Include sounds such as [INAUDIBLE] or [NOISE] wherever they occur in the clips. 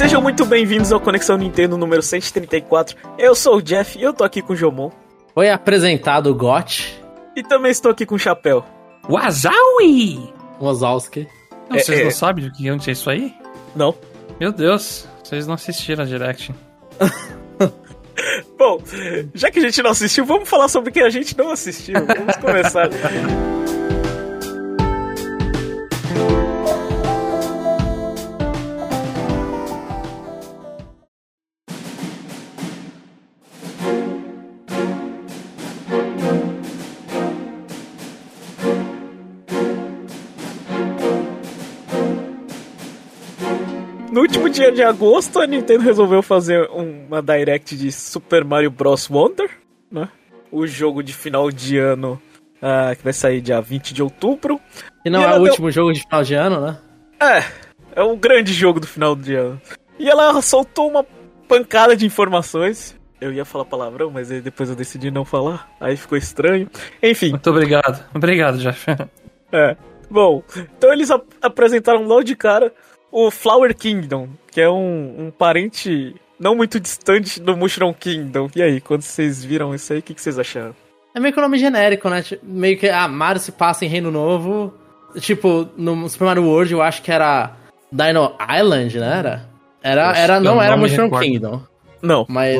Sejam muito bem-vindos ao Conexão Nintendo número 134. Eu sou o Jeff e eu tô aqui com o Jomon. Foi apresentado o GOT. E também estou aqui com o Chapéu. Wazaui! Wazowski. Não, É, vocês é. não sabem do que onde é isso aí? Não. Meu Deus, vocês não assistiram a Direct. [LAUGHS] Bom, já que a gente não assistiu, vamos falar sobre o que a gente não assistiu. Vamos começar. [LAUGHS] No último dia de agosto, a Nintendo resolveu fazer uma direct de Super Mario Bros. Wonder, né? O jogo de final de ano ah, que vai sair dia 20 de outubro. E não E é o deu- último jogo de final de ano, né? É, é um grande jogo do final de ano. E ela soltou uma pancada de informações. Eu ia falar palavrão, mas depois eu decidi não falar. Aí ficou estranho. Enfim, Muito obrigado. Obrigado, Jeff. é. Bom, então eles ap- apresentaram logo de cara o Flower Kingdom, que é um, um parente não muito distante do Mushroom Kingdom. E aí, quando vocês viram isso aí, o que, que vocês acharam? É meio que um nome genérico, né? Tipo, Meio que, ah, Mario se passa em Reino Novo. Tipo, no Super Mario World eu acho que era Dino Island, né? Era? Era, era não era não Mushroom. Kingdom. Não. Mas.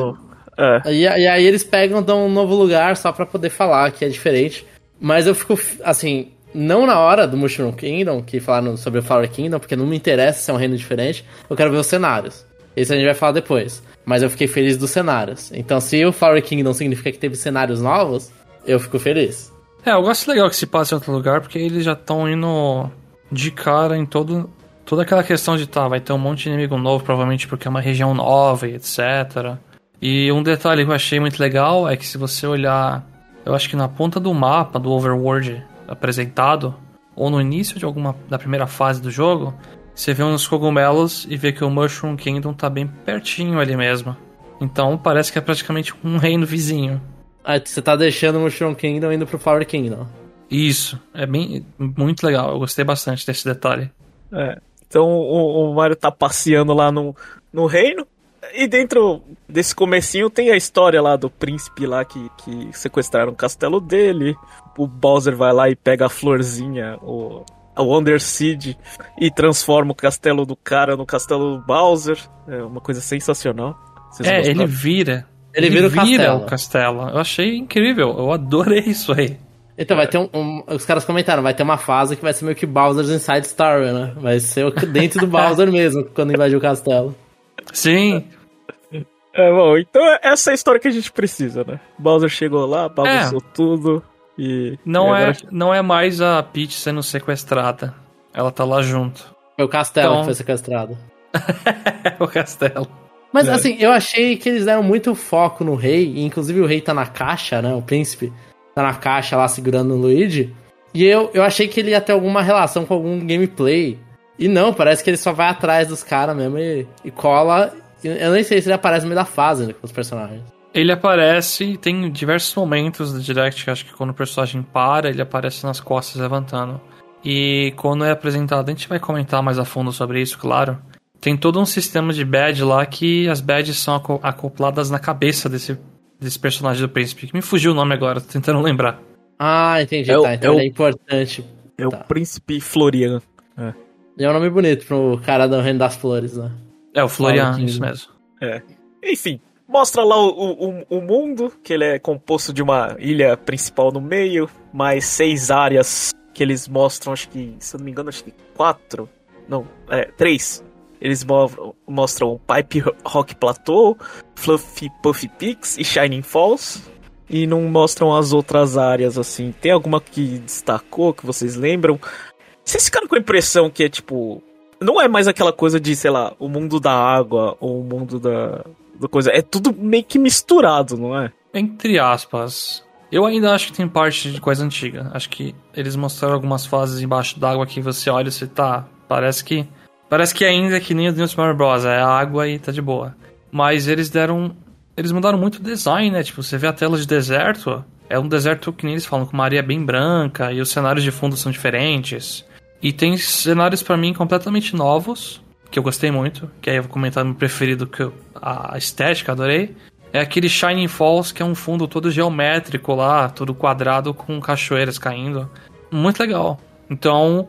É. E, e aí eles pegam, dão um novo lugar só pra poder falar que é diferente. Mas eu fico, assim, não na hora do Mushroom Kingdom, que falaram sobre o Flower Kingdom, porque não me interessa se é um reino diferente. Eu quero ver os cenários. Isso a gente vai falar depois. Mas eu fiquei feliz dos cenários. Então, se o Flower Kingdom significa que teve cenários novos, eu fico feliz. É, eu gosto legal que se passe em outro lugar, porque eles já estão indo de cara em todo, toda aquela questão de, tá, vai ter um monte de inimigo novo, provavelmente porque é uma região nova e etc. E um detalhe que eu achei muito legal é que se você olhar, eu acho que na ponta do mapa do Overworld apresentado, ou no início de alguma da primeira fase do jogo, você vê uns cogumelos e vê que o Mushroom Kingdom tá bem pertinho ali mesmo. Então parece que é praticamente um reino vizinho. Aí você tá deixando o Mushroom Kingdom indo pro Flower Kingdom. Isso, é bem muito legal. Eu gostei bastante desse detalhe. É. Então o, o Mario tá passeando lá no, no reino. E dentro desse comecinho tem a história lá do príncipe lá que, que sequestraram o castelo dele. O Bowser vai lá e pega a florzinha, o, a Wonder Seed, e transforma o castelo do cara no castelo do Bowser. É uma coisa sensacional. Vocês é, ele vira. Ele vira o castelo. o castelo. Eu achei incrível. Eu adorei isso aí. Então, vai ter um, um- Os caras comentaram, vai ter uma fase que vai ser meio que Bowser's Inside Story, né? Vai ser o- dentro do [LAUGHS] Bowser mesmo, quando invadir o castelo. Sim, É, bom, então essa é a história que a gente precisa, né? Bowser chegou lá, bagunçou tudo. E. não, e é, agora- não é mais a Peach sendo sequestrada. Ela tá lá junto. Foi o castelo Então- que foi sequestrado. [LAUGHS] É o castelo. Mas É. assim, eu achei que eles deram muito foco no rei, e inclusive o rei tá na caixa, né? O príncipe tá na caixa lá segurando o Luigi. E eu, eu achei que ele ia ter alguma relação com algum gameplay. E não, parece que ele só vai atrás dos caras mesmo e, e cola. Eu nem sei se ele aparece no meio da fase né, com os personagens. Ele aparece e tem diversos momentos do Direct, que acho que quando o personagem para, ele aparece nas costas levantando. E quando é apresentado, a gente vai comentar mais a fundo sobre isso, claro. Tem todo um sistema de badge lá que as badges são aco- acopladas na cabeça desse, desse personagem do príncipe. Que me fugiu o nome agora, tô tentando lembrar. Ah, entendi. É o- tá, então é o- é importante. É o Tá. príncipe Florian. E é um nome bonito pro cara do Reino das Flores, né? É, o Florian, Florian. isso mesmo. Enfim, mostra lá o, o, o mundo, que ele é composto de uma ilha principal no meio, mais seis áreas que eles mostram, acho que, se eu não me engano, acho que quatro. Não, é, três. Eles mo- mostram Pipe Rock Plateau, Fluffy Puffy Peaks e Shining Falls. E não mostram as outras áreas, assim. Tem alguma que destacou, que vocês lembram? Vocês ficaram com a impressão que é tipo. Não é mais aquela coisa de, sei lá, o mundo da água ou o mundo da, da coisa. É tudo meio que misturado, não é? Entre aspas. Eu ainda acho que tem parte de coisa antiga. Acho que eles mostraram algumas fases embaixo d'água que você olha e você tá. Parece que. Parece que ainda é que nem o New Super Bros. É água e tá de boa. Mas eles deram. Eles mudaram muito o design, né? Tipo, você vê a tela de deserto. É um deserto que nem eles falam, com uma areia bem branca e os cenários de fundo são diferentes. E tem cenários pra mim completamente novos, que eu gostei muito, que aí eu vou comentar meu preferido, que eu, a estética, adorei. É aquele Shining Falls, que é um fundo todo geométrico lá, todo quadrado com cachoeiras caindo. Muito legal. Então,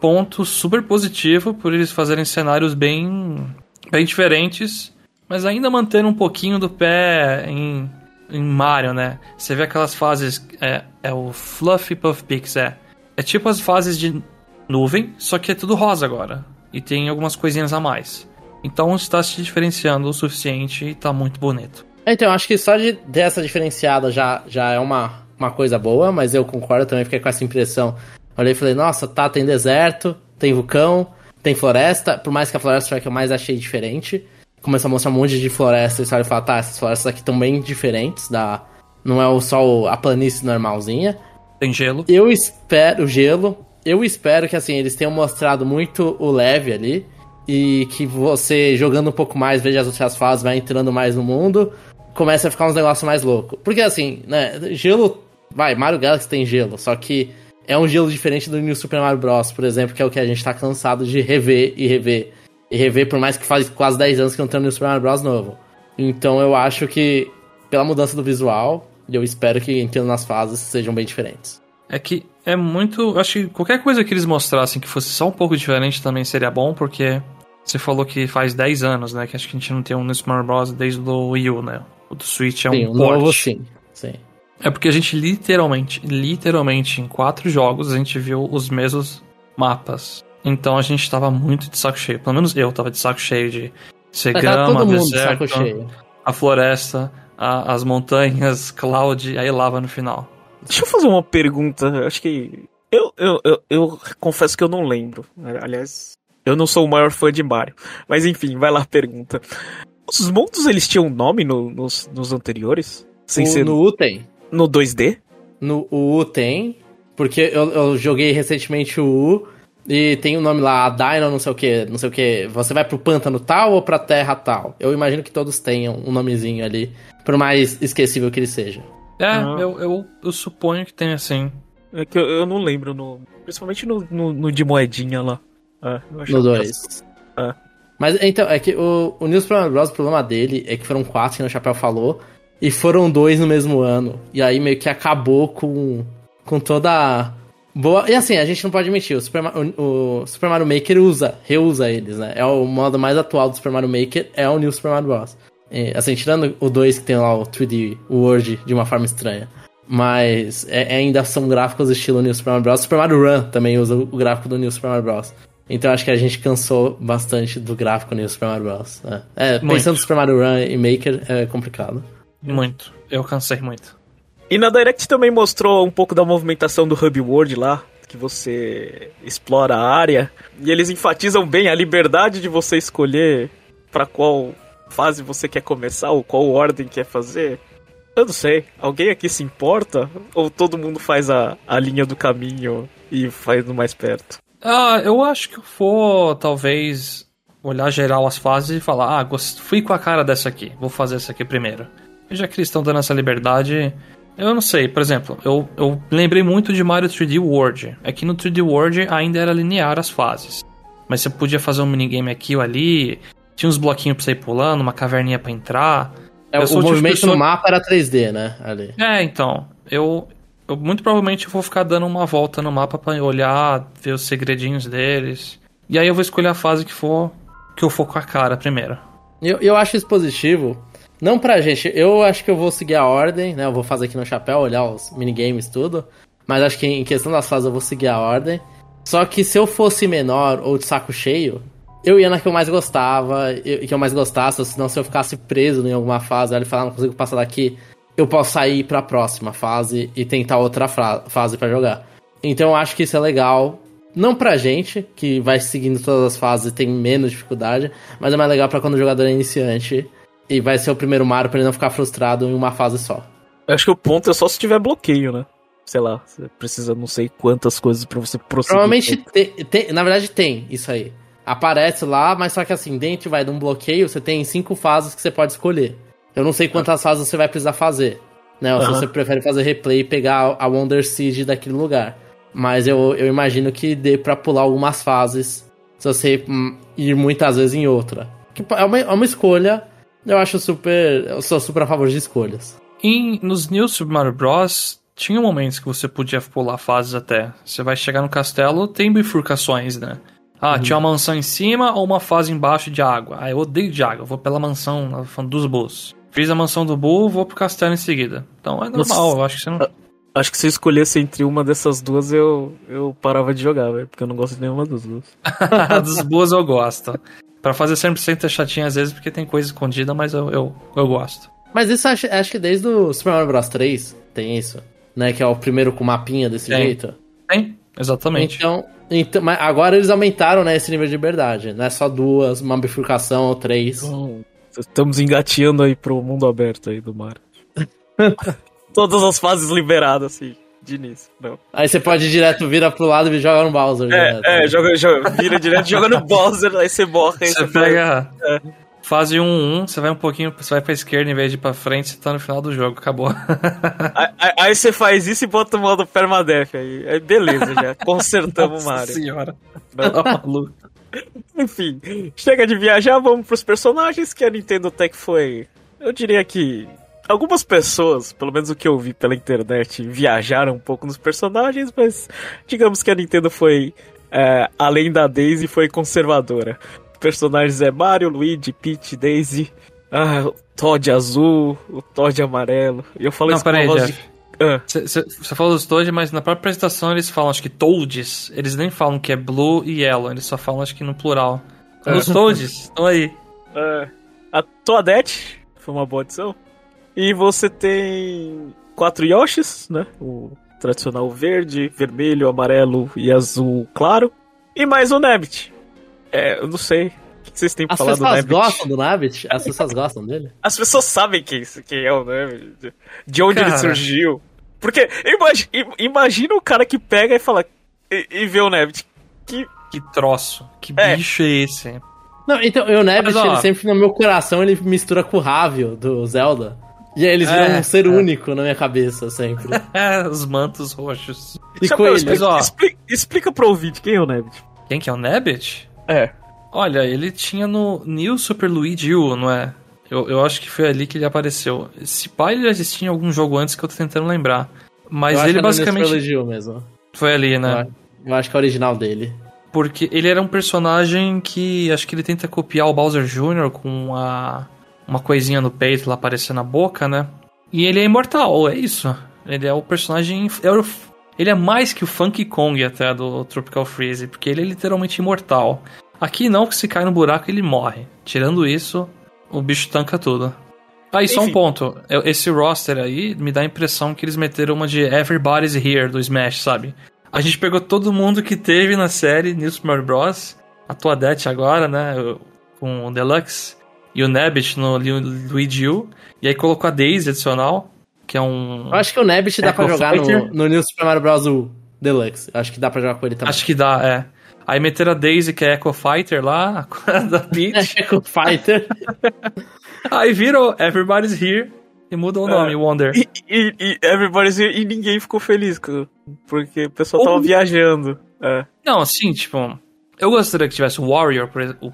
ponto super positivo por eles fazerem cenários bem, bem diferentes, mas ainda mantendo um pouquinho do pé em, em Mario, né? Você vê aquelas fases. É, é o Fluffy Puff Pix, é. É tipo as fases de nuvem, só que é tudo rosa agora. E tem algumas coisinhas a mais. Então está se diferenciando o suficiente e tá muito bonito. Então, acho que só de dessa diferenciada já, já é uma, uma coisa boa, mas eu concordo também, fiquei com essa impressão. Olhei e falei, nossa, tá, tem deserto, tem vulcão, tem floresta, por mais que a floresta foi a que eu mais achei diferente. Começou a mostrar um monte de floresta e você olha e fala, tá, essas florestas aqui estão bem diferentes, da... não é só a planície normalzinha. Tem gelo. Eu espero, gelo, eu espero que assim, eles tenham mostrado muito o leve ali. E que você, jogando um pouco mais, veja as outras fases, vai entrando mais no mundo começa a ficar uns negócios mais loucos. Porque assim, né, gelo. Vai, Mario Galaxy tem gelo, só que é um gelo diferente do New Super Mario Bros., por exemplo, que é o que a gente tá cansado de rever e rever. E rever, por mais que faz quase 10 anos que não tem um New Super Mario Bros. novo. Então eu acho que, pela mudança do visual, eu espero que entrando nas fases sejam bem diferentes. É que é muito. Acho que qualquer coisa que eles mostrassem que fosse só um pouco diferente também seria bom, porque você falou que faz 10 anos, né? Que acho que a gente não tem um Super Mario Bros. desde o Wii U, né? O do Switch é sim, um o novo sim. sim. É porque a gente literalmente, literalmente, em quatro jogos, a gente viu os mesmos mapas. Então a gente tava muito de saco cheio. Pelo menos eu tava de saco cheio de ser grama, deserto, de a floresta, a- as montanhas, cloud, aí lava no final. Deixa eu fazer uma pergunta. Acho que. Eu, eu, eu, eu confesso que eu não lembro. Aliás, eu não sou o maior fã de Mario. Mas enfim, vai lá a pergunta. Os mundos eles tinham nome no- nos, nos anteriores? Sem O- ser no no, U tem. 2D? No U tem, porque eu, eu joguei recentemente o U e tem o nome lá, a Dino, não sei o que, não sei o que. Você vai pro pântano tal ou pra terra tal? Eu imagino que todos tenham um nomezinho ali, por mais esquecível que ele seja. É, Ah. eu, eu, eu suponho que tem assim. É que eu, eu não lembro, no, principalmente no, no, no de moedinha lá. É, No que era- 2. É. Mas então, é que o, o New Super Mario Bros. o problema dele é que foram quatro, que o Chapéu falou, e foram dois no mesmo ano. E aí meio que acabou com, com toda a boa. E assim, a gente não pode mentir, o Super, o, o Super Mario Maker usa, reusa eles, né? É o modo mais atual do Super Mario Maker, é o New Super Mario Bros. É, assim, tirando o 2 que tem lá o 3D World de uma forma estranha. Mas é- ainda são gráficos estilo New Super Mario Bros. Super Mario Run também usa o gráfico do New Super Mario Bros. Então acho que a gente cansou bastante do gráfico New Super Mario Bros. É, É, pensando no Super Mario Run e Maker é complicado. Muito. Eu cansei muito. E na Direct também mostrou um pouco da movimentação do Hub World lá, que você explora a área. E eles enfatizam bem a liberdade de você escolher pra qual fase você quer começar ou qual ordem quer fazer. Eu não sei, alguém aqui se importa? Ou todo mundo faz a, a linha do caminho e faz no mais perto? Ah, eu acho que eu vou, talvez, olhar geral as fases e falar, ah, fui com a cara dessa aqui, vou fazer essa aqui primeiro. E já que eles estão dando essa liberdade, eu não sei, por exemplo, eu, eu lembrei muito de Mario 3D World. É que no 3D World ainda era linear as fases. Mas você podia fazer um minigame aqui ou ali, tinha uns bloquinhos pra você ir pulando, uma caverninha pra entrar. É, Eu o tipo movimento pessoa- no mapa era 3D, né? Ali. É, então, eu, eu muito provavelmente vou ficar dando uma volta no mapa pra olhar, ver os segredinhos deles. E aí eu vou escolher a fase que for que eu for com a cara primeiro. Eu, eu acho isso positivo. Não pra gente, eu acho que eu vou seguir a ordem, né? Eu vou fazer aqui no chapéu, olhar os minigames, tudo. Mas acho que em questão das fases eu vou seguir a ordem. Só que se eu fosse menor ou de saco cheio, eu ia na que eu mais gostava, eu- que eu mais gostasse, senão se eu ficasse preso em alguma fase, ele falar, "Ah, não consigo passar daqui, eu posso sair pra próxima fase e tentar outra fase pra jogar. Então eu acho que isso é legal. Não pra gente, que vai seguindo todas as fases e tem menos dificuldade, mas é mais legal pra quando o jogador é iniciante e vai ser o primeiro Mario pra ele não ficar frustrado em uma fase só. Eu acho que o ponto é só se tiver bloqueio, né? Sei lá, você precisa não sei quantas coisas pra você prosseguir. Provavelmente tem, tem- na verdade tem isso aí. Aparece lá, mas só que assim, dentro vai de um bloqueio, você tem cinco fases que você pode escolher. Eu não sei quantas fases você vai precisar fazer. Né? Ou se Aham. você prefere fazer replay e pegar a Wonder Seed daquele lugar. Mas eu, eu imagino que dê pra pular algumas fases se você hum, ir muitas vezes em outra. Que é uma, é uma escolha, eu acho super. Eu sou super a favor de escolhas. Em, nos New Super Mario Bros. tinha momentos que você podia pular fases até. Você vai chegar no castelo, tem bifurcações, né? Ah, tinha uma mansão em cima ou uma fase embaixo de água. Ah, eu odeio de água, eu vou pela mansão dos bulls. Fiz a mansão do bull, vou pro castelo em seguida. Então é normal, Nossa. eu acho que você não. Acho que se eu escolhesse entre uma dessas duas, eu, eu parava de jogar, velho. Porque eu não gosto de nenhuma das duas. [LAUGHS] dos bulls eu gosto. Pra fazer 100% é chatinho às vezes porque tem coisa escondida, mas eu, eu, eu gosto. Mas isso acho, acho que desde o Super Mario Bros 3 tem isso, né? Que é o primeiro com mapinha desse Tem. jeito. Tem, exatamente. Então, então, mas agora eles aumentaram, né, esse nível de liberdade. Não é só duas, uma bifurcação ou três. Então, estamos engateando aí pro mundo aberto aí do Mario. [LAUGHS] Todas as fases liberadas, assim, de início. Não. Aí você pode ir direto, vira pro lado e joga no Bowser. direto. É, é joga, joga, vira direto, [LAUGHS] joga no Bowser, aí você morre. Você você pega fase 1-1, você vai um pouquinho, você vai pra esquerda em vez de ir pra frente, você tá no final do jogo, acabou. Aí, aí- você faz isso e bota o modo permadeath aí. Aí beleza, já. [LAUGHS] Consertamos o Mario. senhora. Não. Tá maluco. Enfim, chega de viajar, vamos pros personagens que a Nintendo Tech foi. Eu diria que algumas pessoas, pelo menos o que eu vi pela internet, viajaram um pouco nos personagens, mas digamos que a Nintendo foi é, além da Daisy, foi conservadora. Personagens é Mario, Luigi, Peach, Daisy, ah, o Todd azul, o Todd amarelo. E eu falo Não, isso com uma voz Jeff. de. Ah, Você falou dos Toad, mas na própria apresentação eles falam, acho que Toads. Eles nem falam que é Blue e Yellow, eles só falam, acho que no plural. É. Os Toads, estão aí. É, a Toadette foi uma boa adição. E você tem quatro Yoshis, né? O tradicional verde, vermelho, amarelo e azul claro. E mais o Nabbit. É, eu não sei. O que vocês têm pra As falar do pessoas Nabbit? gostam do Nabbit? As pessoas gostam dele? As pessoas sabem quem, quem é o Nabbit. De onde ele Cara. surgiu. Porque imagi- im- imagina o cara que pega e fala... E, e vê o Nabbit. Que... Que troço, que É. bicho é esse? Não, então, o Nabbit, ele sempre no meu coração, ele mistura com o Ravio do Zelda. E aí eles viram É, um ser é. único na minha cabeça, sempre. [LAUGHS] É, os mantos roxos. E Chapéu, coelho. explica, ó. explica, explica pro ouvinte quem é o Nabbit. Quem que é o Nabbit? É. Olha, ele tinha no New Super Luigi U, não é? Eu, eu acho que foi ali que ele apareceu. Esse pai ele já existia em algum jogo antes que eu tô tentando lembrar. Mas Eu ele é basicamente Super Legio mesmo. foi ali, né? Eu acho que é o original dele. Porque ele era um personagem que acho que ele tenta copiar o Bowser Jr. com a, uma coisinha no peito lá aparecendo na boca, né? E ele é imortal, é isso. Ele é o personagem. é o- Ele é mais que o Funky Kong até do Tropical Freeze, porque ele é literalmente imortal. Aqui não, que se cai no buraco ele morre. Tirando isso, o bicho tanca tudo. Aí, só um ponto. Eu- Esse roster aí me dá a impressão que eles meteram uma de Everybody's Here do Smash, sabe? A gente pegou todo mundo que teve na série New Super Mario Bros. A Toadette agora, né? Com o Deluxe. E o Nabbit no Lu- Luigi U. E aí colocou a Daisy adicional, que é um. Eu acho que o Nabbit dá pra jogar no, no New Super Mario Bros. U Deluxe. Acho que dá pra jogar com ele também. Acho que dá, é. Aí meteram a Daisy, que é Echo Fighter lá, [LAUGHS] da Peach. [LAUGHS] Echo Fighter. [LAUGHS] aí viram Everybody's Here e mudam o nome, Wonder. E, e, e Everybody's Here, e ninguém ficou feliz, porque o pessoal tava Ou- viajando. É. Não, assim, tipo, eu gostaria que tivesse o Warrior,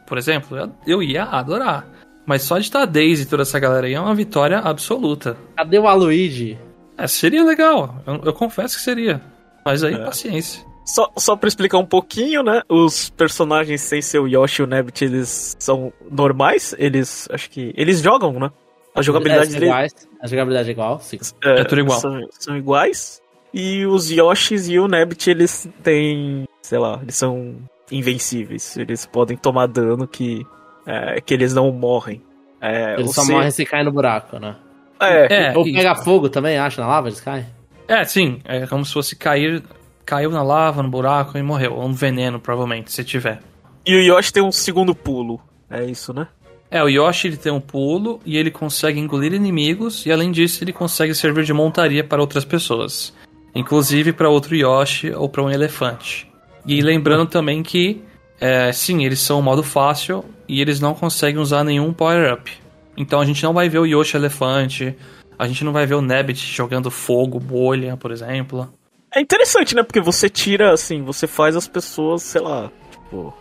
por, exemplo, eu, eu ia adorar. Mas só de estar a Daisy e toda essa galera aí é uma vitória absoluta. Cadê o Aluigi? É, seria legal, eu, eu confesso que seria. Mas aí, É. paciência. Só, só pra explicar um pouquinho, né? Os personagens sem ser o Yoshi e o Nabbit, eles são normais. Eles, acho que... Eles jogam, né? A jogabilidade é, iguais. A jogabilidade é igual, sim. É tudo igual. São, são iguais. E os Yoshis e o Nabbit, eles têm... Sei lá, eles são invencíveis. Eles podem tomar dano que... é, que eles não morrem. É, Eles o só C- morrem se caem no buraco, né? É, É, Ou pega fogo também, acha, na lava, eles caem? é, sim, é como se fosse cair, caiu na lava, no buraco e morreu. Ou um veneno, provavelmente, se tiver. E o Yoshi tem um segundo pulo. É isso, né? É, o Yoshi ele tem um pulo e ele consegue engolir inimigos e além disso ele consegue servir de montaria para outras pessoas, inclusive para outro Yoshi ou para um elefante. E lembrando também que, é, sim, eles são o modo fácil e eles não conseguem usar nenhum power-up. Então a gente não vai ver o Yoshi elefante, a gente não vai ver o Nabbit jogando fogo, bolha, por exemplo. É interessante, né? Porque você tira, assim, você faz as pessoas, sei lá, tipo,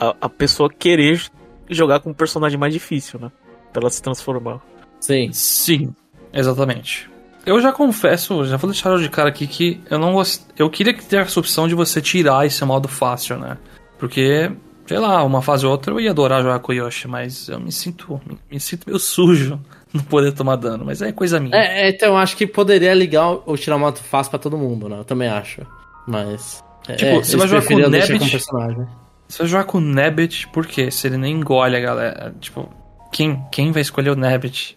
a, a pessoa querer jogar com um personagem mais difícil, né? Pra ela se transformar. Sim. Sim, exatamente. Eu já confesso, já vou deixar de cara aqui que eu não gost... Eu queria que tivesse a opção de você tirar esse modo fácil, né? Porque, sei lá, uma fase ou outra eu ia adorar jogar com o Yoshi, mas eu me sinto, me, me sinto meio sujo não poder tomar dano, mas é coisa minha. É, é, então eu acho que poderia ligar ou tirar o modo fácil pra todo mundo, né? Eu também acho. Mas. Tipo, é, você vai jogar com o Nebbit. Você vai jogar com o Nebbit, por quê? Se ele nem engole a galera. Tipo, quem, quem vai escolher o Nebbit?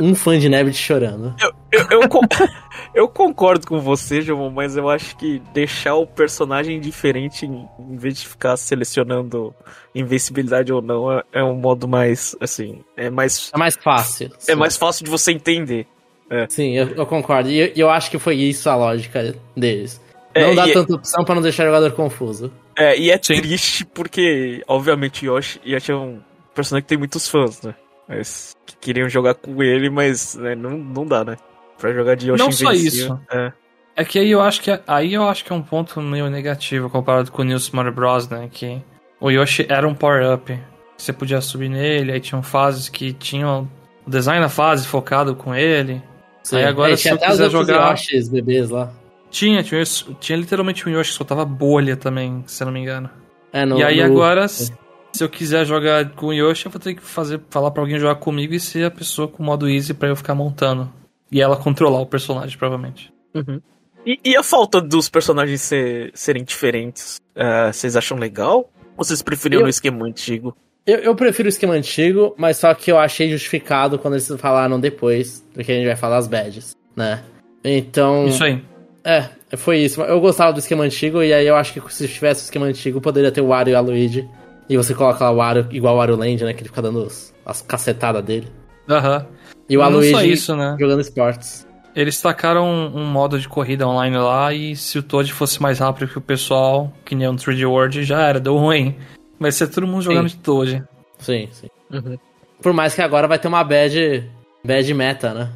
Um fã de Nebbit chorando. Eu, eu, eu, [LAUGHS] eu, concordo com você, João, mas eu acho que deixar o personagem diferente em, vez de ficar selecionando invencibilidade ou não é, é, um modo mais, assim, é mais... É mais fácil. É sim. mais fácil de você entender. É. Sim, eu, eu concordo. E eu, eu, acho que foi isso a lógica deles. Não dá tanta opção para não deixar o jogador confuso. É, e é sim. triste porque, obviamente, Yoshi, Yoshi é um personagem que tem muitos fãs, né? Mas que queriam jogar com ele, mas né, não, não dá, né? Pra jogar de Yoshi Não só isso. É. é. que aí eu acho que aí eu acho que é um ponto meio negativo comparado com o New Super Bros, né? Que o Yoshi era um power-up. Você podia subir nele, aí tinham fases que tinham o design da fase focado com ele. Sim. Aí agora, é, se eu quiser jogar. Yoshis, bebês lá. Tinha, tinha, tinha literalmente um Yoshi que soltava bolha também, se eu não me engano. É, no, e aí no... agora, se eu quiser jogar com o Yoshi, eu vou ter que fazer, falar pra alguém jogar comigo e ser a pessoa com o modo easy pra eu ficar montando. E ela controlar o personagem, provavelmente. Uhum. E, e, a falta dos personagens ser, serem diferentes? Uh, vocês acham legal? Ou vocês preferiam eu, no esquema antigo? Eu, eu, prefiro o esquema antigo, mas só que eu achei justificado quando eles falaram depois do que a gente vai falar as badges, né? Então. Isso aí. É, foi isso. Eu gostava do esquema antigo, e aí eu acho que se tivesse o esquema antigo, poderia ter o Wario e a Luigi. E você coloca lá o Wario, igual o Wario Land, né? Que ele fica dando os, as cacetadas dele. Aham. Uhum. E o Aloysio isso, né? jogando esportes. Eles tacaram um, um, modo de corrida online lá e se o Toad fosse mais rápido que o pessoal, que nem um 3D World, já era, deu ruim. Vai ser todo mundo jogando sim. de Toad. Sim, sim. Uhum. Por mais que agora vai ter uma bad, bad meta, né?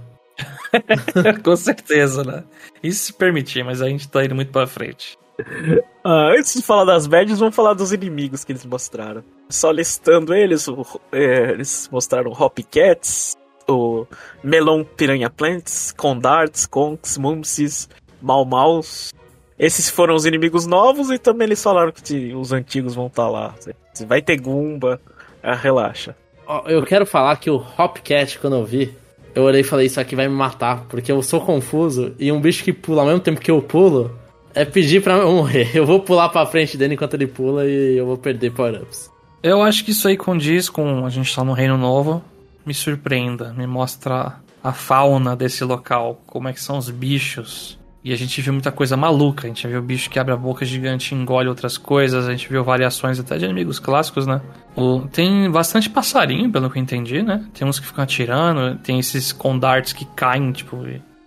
[LAUGHS] Com certeza, né? Isso se permitir, mas a gente tá indo muito pra frente. [LAUGHS] Ah, antes de falar das badges, vamos falar dos inimigos que eles mostraram. Só listando eles, o, é, eles mostraram Hopcats, o Melon Piranha Plants, Condarts, Conks, Mumsis, Mal Maus. Esses foram os inimigos novos e também eles falaram que os antigos vão estar tá lá. Vai ter Goomba, ah, relaxa. Eu quero falar que o Hopcat, quando eu vi, eu olhei e falei, isso aqui vai me matar, porque eu sou confuso e um bicho que pula ao mesmo tempo que eu pulo é pedir pra eu morrer. Eu vou pular pra frente dele enquanto ele pula e eu vou perder power-ups. Eu acho que isso aí condiz com a gente tá no Reino Novo. Me surpreenda, me mostra a fauna desse local, como é que são os bichos. E a gente viu muita coisa maluca. A gente viu bicho que abre a boca gigante e engole outras coisas. A gente viu variações até de inimigos clássicos, né? O... Tem bastante passarinho, pelo que eu entendi, né? Tem uns que ficam atirando. Tem esses condarts que caem, tipo...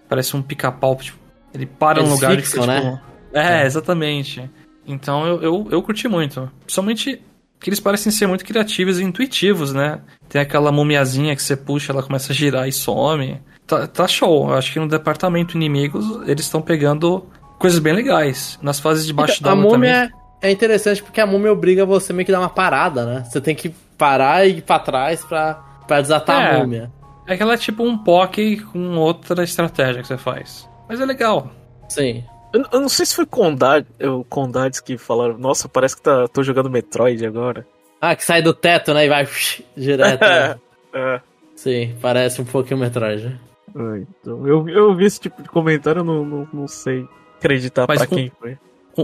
Parece um pica-pau, tipo... Ele para Eles no lugar fixam, e fica, tipo... Né? É, exatamente. Então eu, eu, eu curti muito. Principalmente que eles parecem ser muito criativos e intuitivos, né? Tem aquela mumiazinha que você puxa, ela começa a girar e some. Tá, tá show. Eu acho que no departamento inimigos eles estão pegando coisas bem legais. Nas fases de baixo então, d'água também. É, é interessante porque a múmia obriga você meio que dar uma parada, né? Você tem que parar e ir pra trás pra, pra desatar é, a múmia. É que ela é tipo um POC com outra estratégia que você faz. Mas é legal. Sim. Eu, eu não sei se foi Condad, o Condades que falaram, nossa, parece que tá, tô jogando Metroid agora. Ah, que sai do teto, né? E vai [LAUGHS] direto. Né? [LAUGHS] é. Sim, parece um pouquinho Metroid. Ah, então, eu, eu vi esse tipo de comentário, eu não, não, não sei acreditar Mas pra quem foi.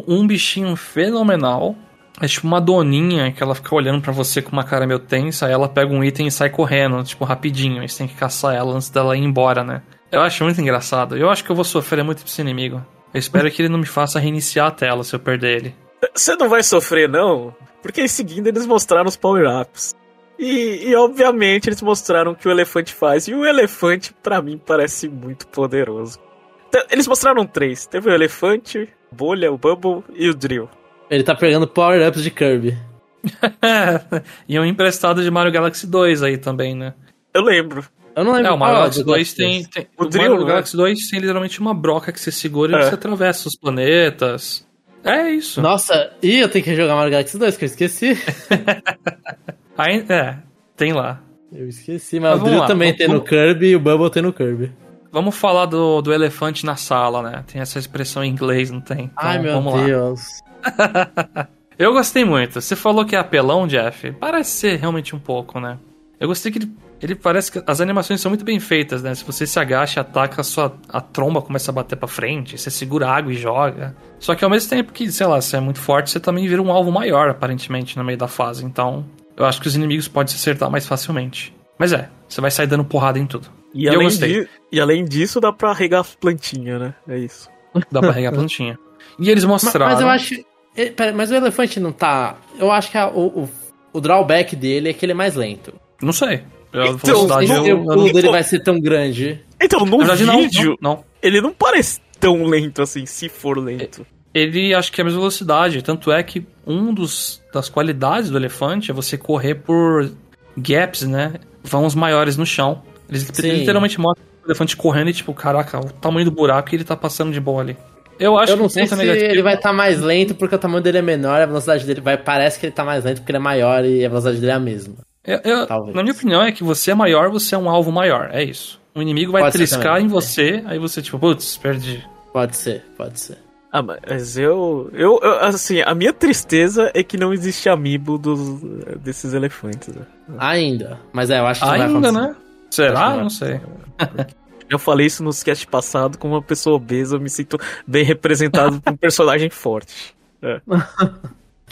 Um bichinho fenomenal. É tipo uma doninha que ela fica olhando para você com uma cara meio tensa, aí ela pega um item e sai correndo, tipo, rapidinho. Aí você tem que caçar ela antes dela ir embora, né? Eu acho muito engraçado. Eu acho que eu vou sofrer muito esse inimigo. Eu espero que ele não me faça reiniciar a tela se eu perder ele. Você não vai sofrer, não? Porque em seguida eles mostraram os power-ups. E, e, obviamente eles mostraram o que o elefante faz. E o elefante, para mim, parece muito poderoso. Eles mostraram três: teve o elefante, bolha, o Bubble e o Drill. Ele tá pegando power-ups de Kirby. [LAUGHS] e um emprestado de Mario Galaxy 2 aí também, né? Eu lembro. Eu não lembro. É, o Mario Galaxy 2 tem, tem. O, o Drill, Mario né? Galaxy 2 tem literalmente uma broca que você segura é. e você atravessa os planetas. É isso. Nossa, e eu tenho que jogar Mario Galaxy 2, que eu esqueci. [LAUGHS] Aí, é, tem lá. Eu esqueci, mas, Mas o vamos Drill lá, também vamos- tem no Kirby e o Bubble tem no Kirby. Vamos falar do, do elefante na sala, né? Tem essa expressão em inglês, não tem? Então, Ai, meu vamos lá. Deus. [LAUGHS] Eu gostei muito. Você falou que é apelão, Jeff. Parece ser realmente um pouco, né? Eu gostei que ele, ele parece que as animações são muito bem feitas, né? Se você se agacha, ataca, a sua a tromba começa a bater pra frente, você segura a água e joga. Só que ao mesmo tempo que, sei lá, você é muito forte, você também vira um alvo maior, aparentemente, no meio da fase. Então, eu acho que os inimigos podem se acertar mais facilmente. Mas é, você vai sair dando porrada em tudo. E, E eu além gostei. di- e além disso, dá pra regar plantinha, né? É isso. Dá pra regar a plantinha. E eles mostraram. Mas, eu acho. eh, pera, mas o elefante não tá. Eu acho que a- o, o, o drawback dele é que ele é mais lento. Não sei. A Então, velocidade eu- eu o pulo dele vai ser tão grande. Então, no verdade, não, vídeo, não, não. ele não parece tão lento assim, se for lento. Ele acho que é a mesma velocidade. Tanto é que um dos das qualidades do elefante é você correr por gaps, né? Vãos maiores no chão. Eles Sim. literalmente mostram o elefante correndo e, tipo, caraca, o tamanho do buraco e ele tá passando de boa ali. Eu acho Eu não que sei se negativo- ele vai estar mais lento porque o tamanho dele é menor, a velocidade dele vai. Parece que ele tá mais lento porque ele é maior e a velocidade dele é a mesma. Eu- eu- Talvez. na minha opinião, é que você é maior, você é um alvo maior. É isso. O inimigo vai Pode triscar em você, aí você, tipo, putz, perdi. Pode ser, pode ser. Ah, mas eu, eu, eu- Assim, a minha tristeza é que não existe amiibo dos, desses elefantes. né? Ainda. Mas é, eu acho que isso vai Ainda, acontecer. né? Será? Não sei. Eu falei isso nos cast passados, como uma pessoa obesa, eu me sinto bem representado por um personagem forte. [LAUGHS]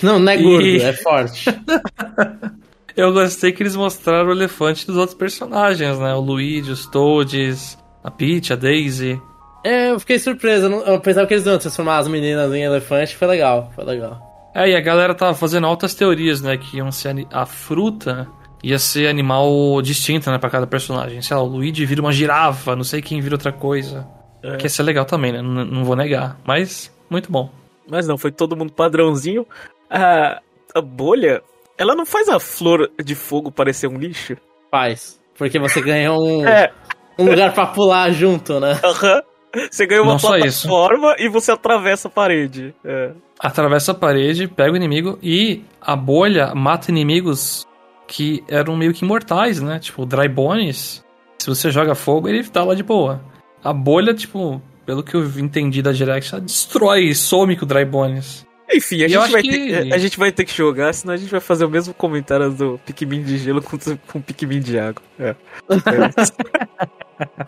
Não, não é gordo, E- é forte. [LAUGHS] Eu gostei que eles mostraram o elefante dos outros personagens, né? O Luigi, os Toads, a Peach, a Daisy. É, eu fiquei surpreso. Eu, não- eu pensava que eles iam transformar as meninas em elefante. Foi legal, foi legal. É, e a galera tava fazendo altas teorias, né? Que iam ser a fruta ia ser animal distinto, né? Pra cada personagem. Sei lá, o Luigi vira uma girafa, não sei quem vira outra coisa. É. Que ia ser legal também, né? Não, não vou negar. Mas, muito bom. Mas não, foi todo mundo padrãozinho. A, a bolha, ela não faz a flor de fogo parecer um lixo? Faz. Porque você ganha um, [LAUGHS] É, um lugar pra pular junto, né? aham. Você ganha uma Não plataforma e você atravessa a parede. É. Atravessa a parede, pega o inimigo e a bolha mata inimigos que eram meio que imortais, né? Tipo, o Dry Bones, se você joga fogo, ele tá lá de boa. A bolha, tipo, pelo que eu entendi da Direct, ela destrói, some com o Dry Bones. Enfim, a eu gente, acho vai que- ter, a gente vai ter que jogar, senão a gente vai fazer o mesmo comentário do Pikmin de gelo com, com o Pikmin de água. É. [LAUGHS]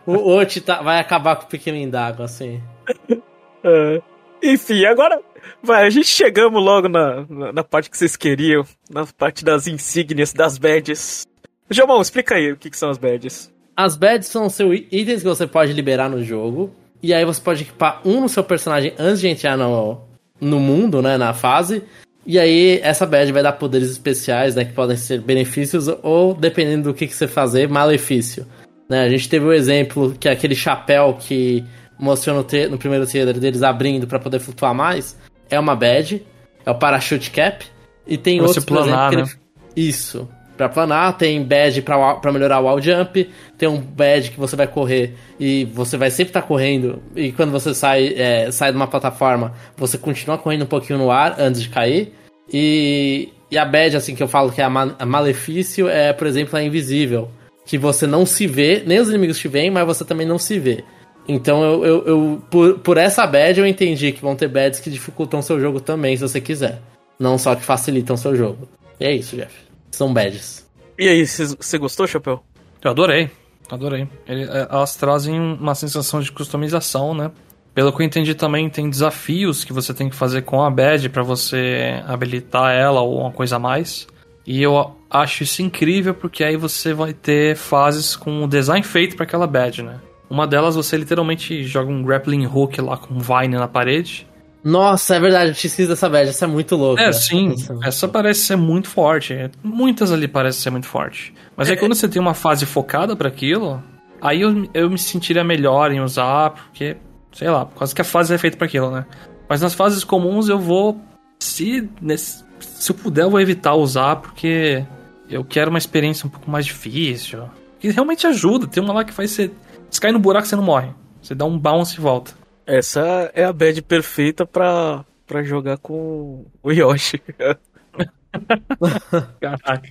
O Oti tá, vai acabar com o pequenininho d'água, assim. É. Enfim, agora vai, a gente chegamos logo na, na, na parte que vocês queriam, na parte das insígnias, das badges. Jomão, explica aí o que, que são as badges. As badges são seu itens que você pode liberar no jogo. E aí você pode equipar um no seu personagem antes de entrar no, no mundo, né? Na fase. E aí essa badge vai dar poderes especiais, né? Que podem ser benefícios ou, dependendo do que, que você fazer, malefício. Né? A gente teve o exemplo que é aquele chapéu que mostrou no, no primeiro trailer deles abrindo pra poder flutuar mais. É uma badge. É o parachute cap. E tem por exemplo, né? ele- Isso. Pra planar, tem badge pra melhorar o wall jump, tem um badge que você vai correr e você vai sempre estar correndo, e quando você sai, é, sai de uma plataforma, você continua correndo um pouquinho no ar antes de cair. E, e a badge, assim, que eu falo que é a, a malefício, é, por exemplo, a invisível. Que você não se vê, nem os inimigos te veem, mas você também não se vê. Então eu, eu, eu- por, por essa badge eu entendi que vão ter badges que dificultam seu jogo também, se você quiser. Não só que facilitam seu jogo. E é isso, Jeff. São badges. E aí, você gostou, Chapéu? Eu adorei, adorei. Ele- é, elas trazem uma sensação de customização, né? Pelo que eu entendi também, tem desafios que você tem que fazer com a badge pra você habilitar ela ou uma coisa a mais. E eu acho isso incrível porque aí você vai ter fases com o design feito pra aquela badge, né? Uma delas você literalmente joga um grappling hook lá com um vine na parede. Nossa, é verdade, eu tinha esquecido dessa badge, essa é muito louca. É, sim, Essa- essa parece ser muito forte. Muitas ali parecem ser muito forte. Mas aí quando você tem uma fase focada pra aquilo, aí eu, eu me sentiria melhor em usar, porque, sei lá, por causa que a fase é feita pra aquilo, né? Mas nas fases comuns eu vou. Se, nesse- se eu puder, eu vou evitar usar, porque eu quero uma experiência um pouco mais difícil. Que realmente ajuda. Tem uma lá que faz você. Se cair no buraco, você não morre. Você dá um bounce e volta. Essa é a badge perfeita pra, pra jogar com o Yoshi. [LAUGHS] Caraca.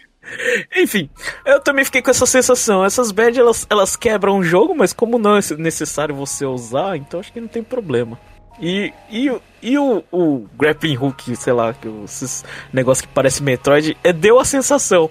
Enfim, eu também fiquei com essa sensação. Essas badges elas, elas quebram o jogo, mas como não é necessário você usar, então acho que não tem problema. E, e, o- e o, o grappling hook, sei lá, que o- esses negócios que parece Metroid, é, deu a sensação.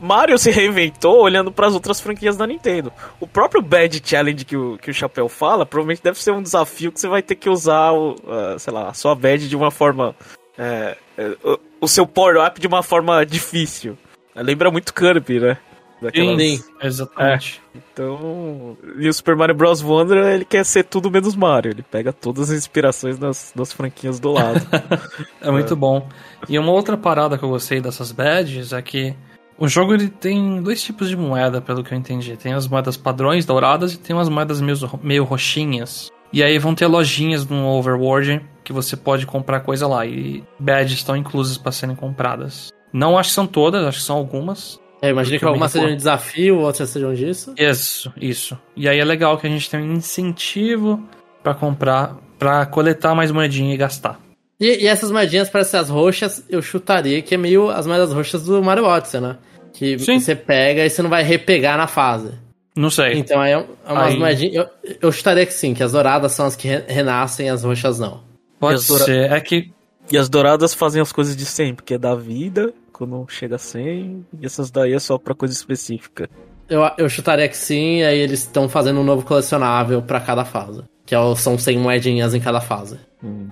Mario se reinventou olhando para as outras franquias da Nintendo. O próprio Bad Challenge que o, que o Chapéu fala, provavelmente deve ser um desafio que você vai ter que usar, o, ah, sei lá, a sua Bad de uma forma. é, é, o, o seu power-up de uma forma difícil. Lembra muito Kirby, né? Daquelas- Sim. Exatamente. Então, e o Super Mario Bros. Wonder, ele quer ser tudo menos Mario. Ele pega todas as inspirações das, das franquinhas do lado. [LAUGHS] É muito bom. E uma outra parada que eu gostei dessas badges é que o jogo ele tem dois tipos de moeda, pelo que eu entendi. Tem as moedas padrões douradas e tem umas moedas meio, meio roxinhas. E aí vão ter lojinhas no Overworld que você pode comprar coisa lá. E badges estão inclusas para serem compradas. Não acho que são todas, acho que são algumas. É, imagina que algumas sejam de desafio, outras sejam disso. Isso, isso. E aí é legal que a gente tem um incentivo para comprar, para coletar mais moedinha e gastar. E, e essas moedinhas parecem as roxas, eu chutaria que é meio as moedas roxas do Mario Odyssey, né? Que Sim. você pega e você não vai repegar na fase. Não sei. Então é, é umas Aí- moedinhas. Eu, eu chutaria que sim, que as douradas são as que re- renascem, as roxas não. Pode doura- ser. É que e as douradas fazem as coisas de sempre, que é da vida, quando chega a 100, e essas daí é só pra coisa específica. Eu, eu chutaria que sim, aí eles estão fazendo um novo colecionável pra cada fase. Que é o- são 100 moedinhas em cada fase.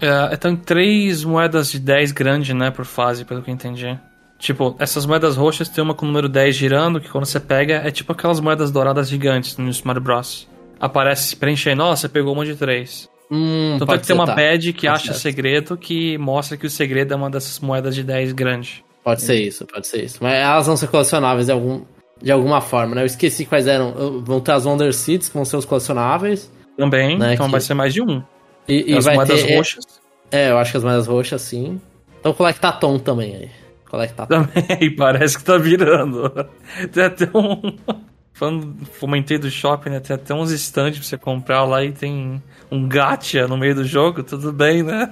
É, então três moedas de 10 grande, né, por fase, pelo que eu entendi. Tipo, essas moedas roxas tem uma com o número 10 girando, que quando você pega é tipo aquelas moedas douradas gigantes no Super Mario Bros. Aparece ó, você pegou uma de três. Hum, Então tem pode ter uma tá. badge que Tá acha certo. segredo, que mostra que o segredo é uma dessas moedas de 10 grande. Pode ser isso, pode ser isso. Mas elas vão ser colecionáveis de, algum, de alguma forma, né? Eu esqueci quais eram. Vão ter as Wonder Seeds, que vão ser os colecionáveis. Também, Né, então que- vai ser mais de um. E, e As vai moedas ter. roxas É, eu acho que as moedas roxas, sim. Então Colectatom também aí. Colectatom. também, [LAUGHS] parece que tá virando. [LAUGHS] Tem até um... Falando, comentei do shopping, né? Tem até uns stands pra você comprar lá e tem um gacha no meio do jogo, tudo bem, né?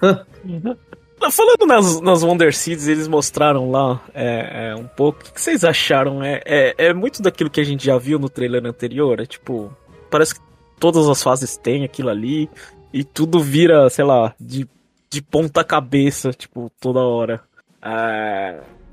[LAUGHS] Falando nas, nas Wonder Seeds, eles mostraram lá é, é, um pouco. O que que vocês acharam? É, é, é muito daquilo que a gente já viu no trailer anterior. É tipo, parece que todas as fases têm aquilo ali e tudo vira, sei lá, de, de ponta cabeça, tipo, toda hora.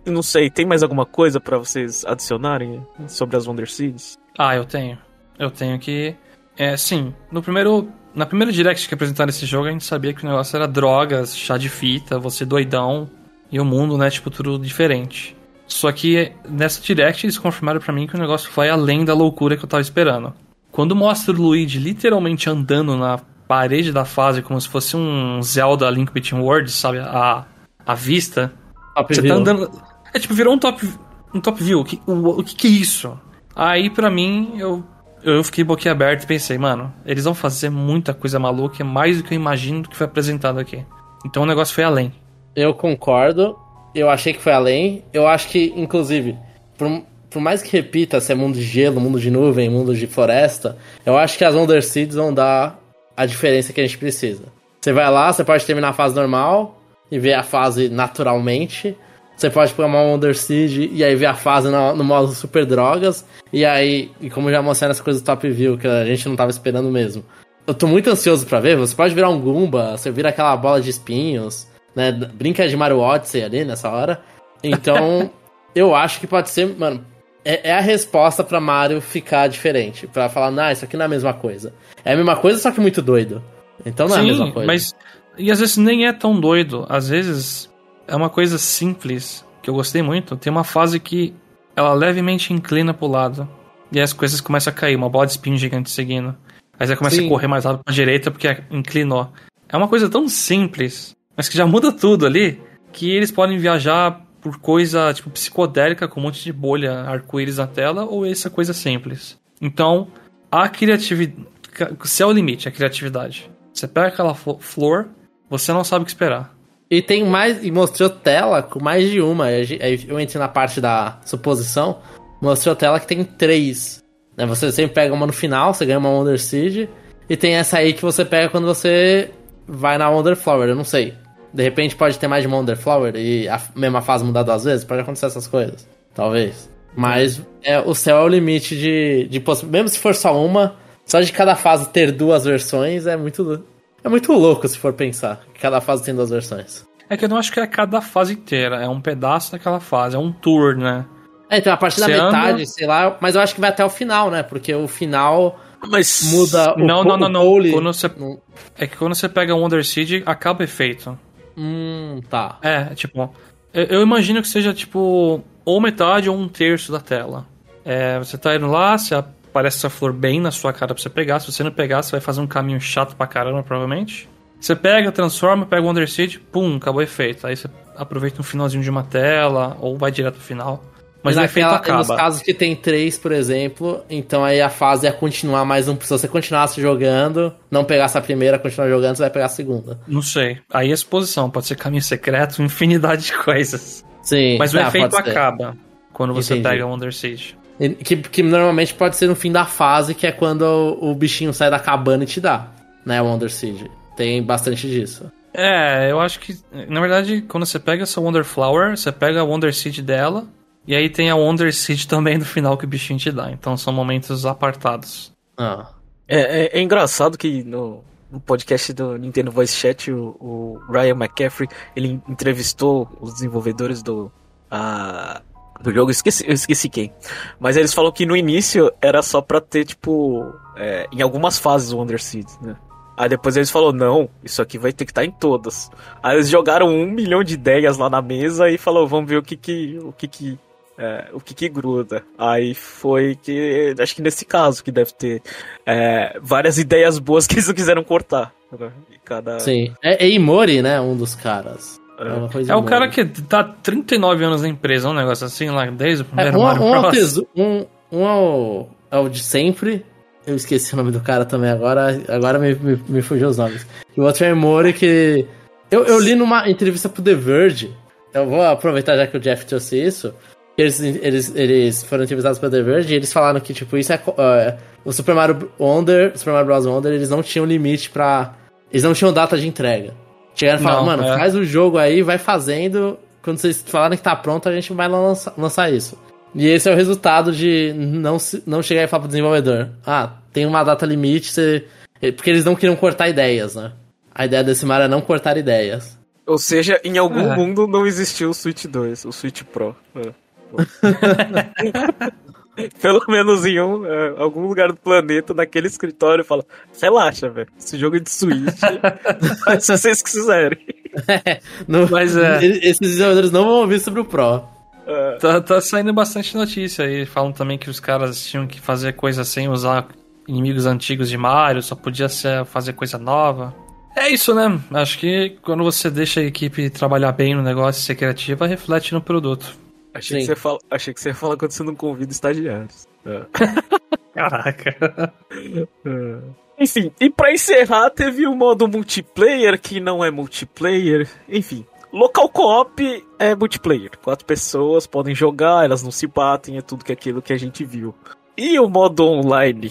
Eu não sei, tem mais alguma coisa pra vocês adicionarem sobre as Wonder Seeds? Ah, eu tenho. Eu tenho que. É, sim, no primeiro. Na primeira direct que apresentaram esse jogo, a gente sabia que o negócio era drogas, chá de fita, você doidão, e o mundo, né, tipo, tudo diferente. Só que nessa direct eles confirmaram pra mim que o negócio foi além da loucura que eu tava esperando. Quando mostra o Luigi literalmente andando na parede da fase como se fosse um Zelda Link Between Worlds, sabe? A, a vista, Top você view. tá andando. É tipo, virou um top, um top view. O que, o, o que que é isso? Aí, pra mim, eu, eu fiquei boquiaberto e pensei, mano, eles vão fazer muita coisa maluca, é mais do que eu imagino do que foi apresentado aqui. Então o negócio foi além. Eu concordo. Eu achei que foi além. Eu acho que, inclusive, por, por mais que repita se é mundo de gelo, mundo de nuvem, mundo de floresta, eu acho que as Wonder Seeds vão dar a diferença que a gente precisa. Você vai lá, você pode terminar a fase normal e ver a fase naturalmente. Você pode pegar uma Wonder Seed e aí ver a fase no, no modo super drogas. E aí, e como já mostraram essa coisa do Top View, que a gente não tava esperando mesmo. Eu tô muito ansioso pra ver. Você pode virar um Goomba, você vira aquela bola de espinhos, né? Brinca de Mario Odyssey ali nessa hora. Então, [LAUGHS] eu acho que pode ser, mano. É, é a resposta pra Mario ficar diferente. Pra falar, não, isso aqui não é a mesma coisa. É a mesma coisa, só que muito doido. Então não é a mesma coisa. mas. E às vezes nem é tão doido. Às vezes é uma coisa simples, que eu gostei muito. Tem uma fase que ela levemente inclina pro lado. E as coisas começam a cair, uma bola de spin gigante seguindo. Aí você começa Sim. a correr mais rápido pra direita porque inclinou. É uma coisa tão simples, mas que já muda tudo ali, que eles podem viajar por coisa tipo psicodélica com um monte de bolha arco-íris na tela ou essa coisa simples. Então, a criatividade. Se é o limite, a criatividade. Você pega aquela flo- flor, você não sabe o que esperar. E tem mais. E mostrou tela com mais de uma. Eu entrei na parte da suposição. Mostrou tela que tem três. Né? Você sempre pega uma no final, você ganha uma Wonder Seed. E tem essa aí que você pega quando você vai na Wonder Flower, eu não sei. De repente pode ter mais de uma Wonder Flower e a mesma fase mudar duas vezes, pode acontecer essas coisas. Talvez. Mas é, o céu é o limite de, de Mesmo se for só uma, só de cada fase ter duas versões é muito. É muito louco se for pensar. Que cada fase tem duas versões. É que eu não acho que é cada fase inteira, é um pedaço daquela fase, é um tour, né? É, então a partir da metade, anda... sei lá, mas eu acho que vai até o final, né? Porque o final mas muda o Não, não, não, não. Quando você... É que quando você pega o Wonder Seed, acaba o efeito. Hum, tá. É, tipo, eu, imagino que seja tipo ou metade ou um terço da tela. É, você tá indo lá, você aparece essa flor bem na sua cara pra você pegar. Se você não pegar, você vai fazer um caminho chato pra caramba, provavelmente. Você pega, transforma, pega o Wonder Seed, pum, acabou o efeito. Aí você aproveita um finalzinho de uma tela, ou vai direto pro final. Mas o efeito acaba. Nos casos que tem três, por exemplo, então aí a fase é continuar mais um. Se você continuasse jogando, não pegasse a primeira, continuar jogando, você vai pegar a segunda. Não sei. Aí é exposição, pode ser caminho secreto, [LAUGHS] infinidade de coisas. Sim. Mas o tá, efeito acaba quando você Entendi. pega o Wonder Siege. Que, que normalmente pode ser no fim da fase, que é quando o, o bichinho sai da cabana e te dá, né? O Wonder Siege. Tem bastante disso. É, eu acho que, na verdade, quando você pega essa Wonder Flower, você pega a Wonder Seed dela, e aí tem a Wonder Seed [LAUGHS] também no final que o bichinho te dá. Então são momentos apartados. Ah. É, é, é engraçado que no, no, podcast do Nintendo Voice Chat, o, o, Ryan McCaffrey, ele entrevistou os desenvolvedores do, a, do jogo, eu esqueci, eu esqueci quem. Mas eles falaram que no início era só pra ter, tipo, é, em algumas fases o Wonder Seed, né? Aí depois eles falaram, não, isso aqui vai ter que estar tá em todas. Aí eles jogaram um milhão de ideias lá na mesa e falou, vamos ver o que que, o que que é, o que que gruda. Aí foi que, acho que nesse caso que deve ter é, várias ideias boas que eles não quiseram cortar. Né? Cada... Sim. É, é Imori, né? Um dos caras. É, é o cara que tá 39 anos na empresa, um negócio assim, lá desde o primeiro é, um, Mario um, Bros. Um, um é, o, é o de sempre. Eu esqueci o nome do cara também agora. Agora me, me, me fugiu os nomes. E o outro é Imori que. Eu, eu li numa entrevista pro The Verge. Eu vou aproveitar já que o Jeff trouxe isso. Eles, eles, eles foram entrevistados pela The Verge e eles falaram que, tipo, isso é. Uh, o Super Mario Wonder, Super Mario Bros. Wonder, eles não tinham limite pra. Eles não tinham data de entrega. Chegaram e falaram, mano, é. faz o jogo aí, vai fazendo. Quando vocês falarem que tá pronto, a gente vai lançar, lançar isso. E esse é o resultado de não, não chegar e falar pro desenvolvedor: ah, tem uma data limite, você... porque eles não queriam cortar ideias, né? A ideia desse Mario é não cortar ideias. Ou seja, em algum é. mundo não existiu o Switch 2, o Switch Pro. É. [LAUGHS] Pelo menos em um, é, algum lugar do planeta, naquele escritório, fala: relaxa, velho. Esse jogo é de Switch. [LAUGHS] faz se vocês quiserem. [LAUGHS] É, não, Mas é. Esses desenvolvedores não vão ouvir sobre o Pro. É. Tá, tá saindo bastante notícia aí. Falam também que os caras tinham que fazer coisa sem usar inimigos antigos de Mario, só podia ser fazer coisa nova. É isso, né? Acho que quando você deixa a equipe trabalhar bem no negócio e ser criativa, reflete no produto. Achei que, você fala, achei que você ia falar quando você não convida estagiários. É. [LAUGHS] Caraca. É. Enfim, e para encerrar, teve o modo multiplayer, que não é multiplayer. Enfim, local co-op é multiplayer. Quatro pessoas podem jogar, elas não se batem, é tudo que aquilo que a gente viu. E o modo online?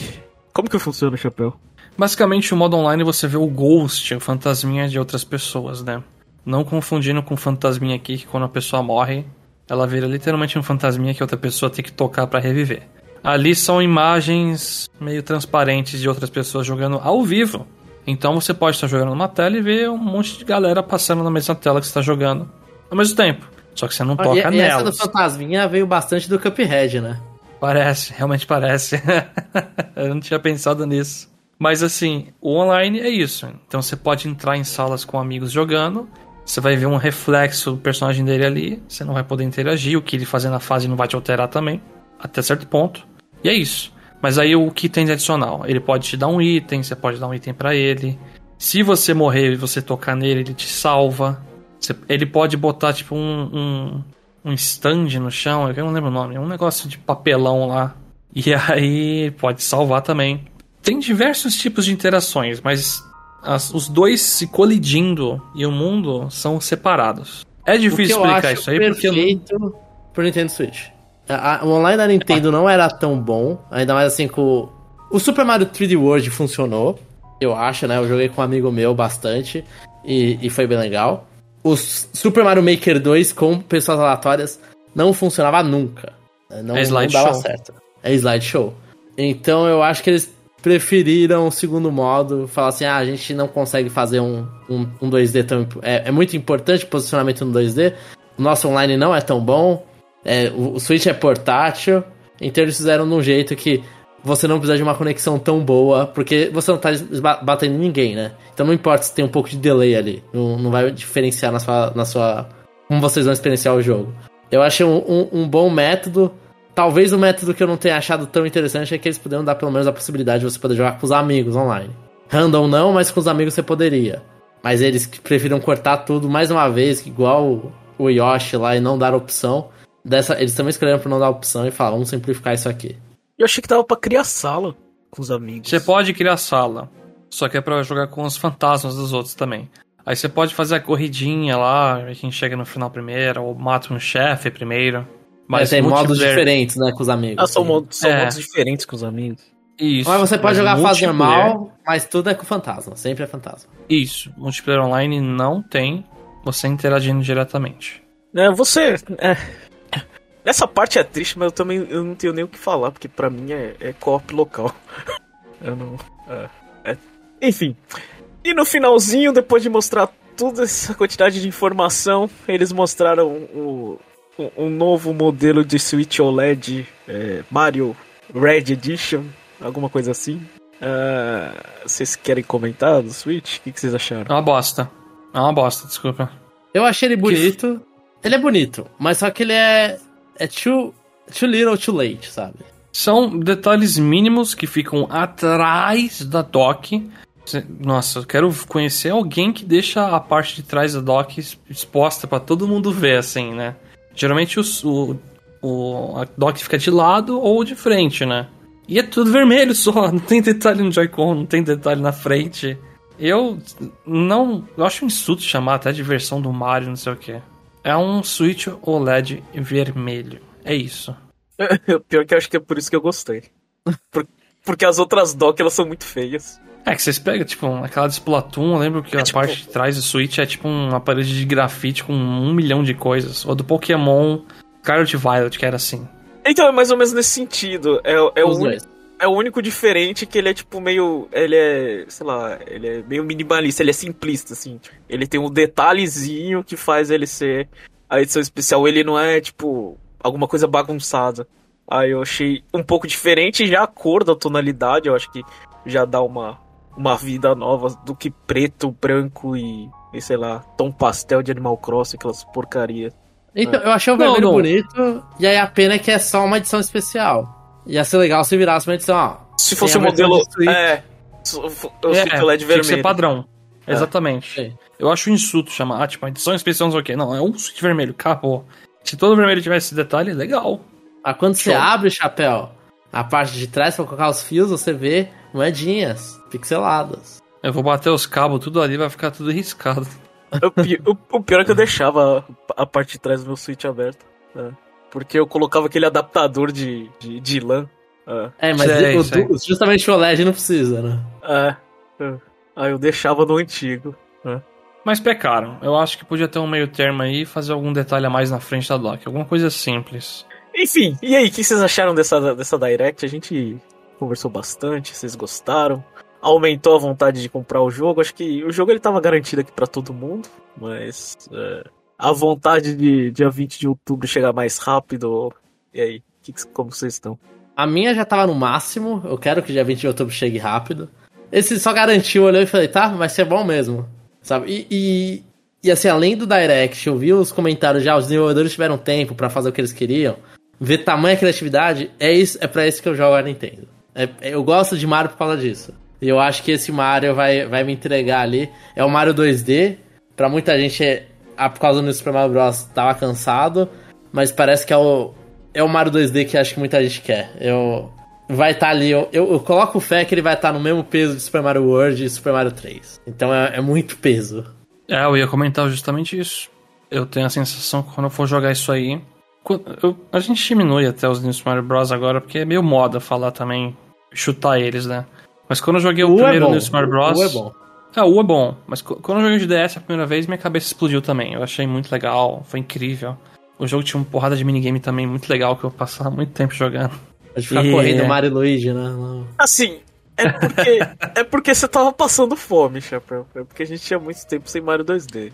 Como que funciona, Chapéu? Basicamente, o modo online você vê o ghost, o fantasminha de outras pessoas, né? Não confundindo com o fantasminha aqui, que quando a pessoa morre, ela vira literalmente um fantasminha que outra pessoa tem que tocar para reviver. Ali são imagens meio transparentes de outras pessoas jogando ao vivo. Então você pode estar jogando numa tela e ver um monte de galera passando na mesma tela que você está jogando ao mesmo tempo. Só que você não toca e, e essa do fantasminha veio bastante do Cuphead, né? Parece, realmente parece. [LAUGHS] Eu não tinha pensado nisso. Mas assim, o online é isso. Então você pode entrar em salas com amigos jogando você vai ver um reflexo do personagem dele ali, você não vai poder interagir, o que ele fazer na fase não vai te alterar também, até certo ponto. E é isso. Mas aí o que tem de adicional? Ele pode te dar um item, você pode dar um item para ele. Se você morrer e você tocar nele, ele te salva. Você, ele pode botar tipo um, um, um stand no chão, eu não lembro o nome, um negócio de papelão lá. E [LAUGHS] aí pode salvar também. Tem diversos tipos de interações, mas as, os dois se colidindo e o mundo são separados. É difícil explicar isso aí porque eu pro Nintendo Switch. A, a, o online da Nintendo não era tão bom, ainda mais assim com o Super Mario 3D World funcionou. eu acho, né? Eu joguei com um amigo meu bastante e, e foi bem legal. O Super Mario Maker 2 com pessoas aleatórias não funcionava nunca. Não, É não dava slideshow. certo. É slideshow. Então eu acho que eles preferiram o segundo modo, falar assim, ah, a gente não consegue fazer um, um, um 2D tão... É, é muito importante o posicionamento no 2D, o nosso online não é tão bom, é, o, o Switch é portátil, então eles fizeram de um jeito que você não precisa de uma conexão tão boa, porque você não tá batendo ninguém, né? Então não importa se tem um pouco de delay ali, não, não vai diferenciar na sua, na sua... como vocês vão experienciar o jogo. Eu achei um, um, um bom método, Talvez o método que eu não tenha achado tão interessante é que eles poderiam dar pelo menos a possibilidade de você poder jogar com os amigos online. Random não, mas com os amigos você poderia. Mas eles preferiram cortar tudo mais uma vez, igual o- Yoshi lá, e não dar opção. Dessa, eles também escolheram por não dar opção e falaram, vamos simplificar isso aqui. Eu achei que dava pra criar sala com os amigos. Você pode criar sala, só que é pra jogar com os fantasmas dos outros também. Aí você pode fazer a corridinha lá, quem chega no final primeiro, ou mata um chefe primeiro. Mas tem modos diferentes, né, com os amigos. Ah, são, modos, são É. modos diferentes com os amigos. Isso. Mas você pode jogar a fase multiplayer- normal, mas tudo é com fantasma, sempre é fantasma. Isso. Multiplayer online não tem você interagindo diretamente. É, você. É, nessa parte é triste, mas eu também eu não tenho nem o que falar, porque pra mim é, é co-op local. [LAUGHS] Eu não. é, é. Enfim. E no finalzinho, depois de mostrar toda essa quantidade de informação, eles mostraram o, um, um novo modelo de Switch OLED é, Mario Red Edition, alguma coisa assim. Ah, vocês querem comentar do Switch? O que, que vocês acharam? É uma bosta. É uma bosta, desculpa. Eu achei ele bonito. Ele é bonito, mas só que ele é. É too, too little, too late, sabe? São detalhes mínimos que ficam atrás da dock. Nossa, eu quero conhecer alguém que deixa a parte de trás da dock exposta pra todo mundo ver, assim, né? Geralmente o, o, a dock fica de lado ou de frente, né? E é tudo vermelho só, [LAUGHS] não tem detalhe no Joy-Con, não tem detalhe na frente. Eu não. Eu acho um insulto chamar até de versão do Mario, não sei o que. É um Switch OLED vermelho. É isso. [LAUGHS] Pior que eu acho que é por isso que eu gostei. Por- porque as outras dock elas são muito feias. É que vocês pegam, tipo, aquela de Splatoon, eu lembro que É a tipo- parte de trás do Switch é tipo uma parede de grafite com um milhão de coisas. Ou do Pokémon Scarlet Violet, que era assim. Então é mais ou menos nesse sentido. É, é, o, Os uni- dois. é o único diferente que ele é tipo meio. Ele é. sei lá, ele é meio minimalista, ele é simplista, assim. Ele tem um detalhezinho que faz ele ser a edição especial. Ele não é tipo alguma coisa bagunçada. Aí eu achei um pouco diferente já a cor da tonalidade, eu acho que já dá uma, uma vida nova do que preto, branco e, e sei lá, tom pastel de Animal Crossing, aquelas porcarias. Então, eu achei o Não, vermelho não. bonito, e aí a pena é que é só uma edição especial. Ia ser legal se virasse uma edição, ó. Se fosse o versão modelo. de Switch. É. O Switch é, LED tinha que vermelho. ser padrão. Exatamente. Sim. Eu acho um insulto chamar, ah, tipo, edição especial não sei o quê. Não, é um Switch vermelho, acabou. Se todo vermelho tivesse esse detalhe, legal. Mas quando você Show. abre o chapéu, a parte de trás pra colocar os fios, você vê moedinhas pixeladas. Eu vou bater os cabos tudo ali, vai ficar tudo riscado. O, pi- o- o pior é que eu deixava a, a parte de trás do meu Switch aberta. né? Porque eu colocava aquele adaptador de, de, de LAN. É. É, mas Sei, o- justamente o OLED não precisa, né? É. é. Aí eu deixava no antigo. Mas pecaram. Eu acho que podia ter um meio termo aí e fazer algum detalhe a mais na frente da dock. Alguma coisa simples. Enfim, e aí, o que vocês acharam dessa, dessa Direct? A gente conversou bastante, vocês gostaram? Aumentou a vontade de comprar o jogo. Acho que o jogo ele tava garantido aqui pra todo mundo, mas é, a vontade de dia 20 de outubro chegar mais rápido. E aí, que como vocês estão? A minha já tava no máximo, eu quero que dia 20 de outubro chegue rápido. Esse só garantiu, olhou e falei, tá, vai ser bom mesmo. Sabe? E, e, e, assim, além do Direct, eu vi os comentários já, os desenvolvedores tiveram tempo pra fazer o que eles queriam. Ver tamanha criatividade, é isso, é pra isso que eu jogo a Nintendo. É- é- eu gosto de Mario por causa disso. E eu acho que esse Mario vai, vai me entregar ali. É o Mario 2D. Pra muita gente, é, ah, por causa do Super Mario Bros. tava cansado. Mas parece que é o, é o Mario 2D que acho que muita gente quer. Eu, vai estar ali. Eu, eu, eu coloco fé que ele vai estar no mesmo peso de Super Mario World e Super Mario 3. Então é, é muito peso. É, eu ia comentar justamente isso. Eu tenho a sensação que quando eu for jogar isso aí. Eu- a gente diminui até os New Super Mario Bros. agora, porque é meio moda falar também, chutar eles, né? Mas quando eu joguei o, O é primeiro bom. New Super Bros. O é bom. É, o é bom. Mas quando eu joguei de DS a primeira vez, minha cabeça explodiu também. Eu achei muito legal, foi incrível. O jogo tinha uma porrada de minigame também muito legal que eu passava muito tempo jogando. Pode ficar E- correndo Mario e Luigi, né? Não. Assim, é porque, é porque você tava passando fome, Chapéu. É porque a gente tinha muito tempo sem Mario 2D.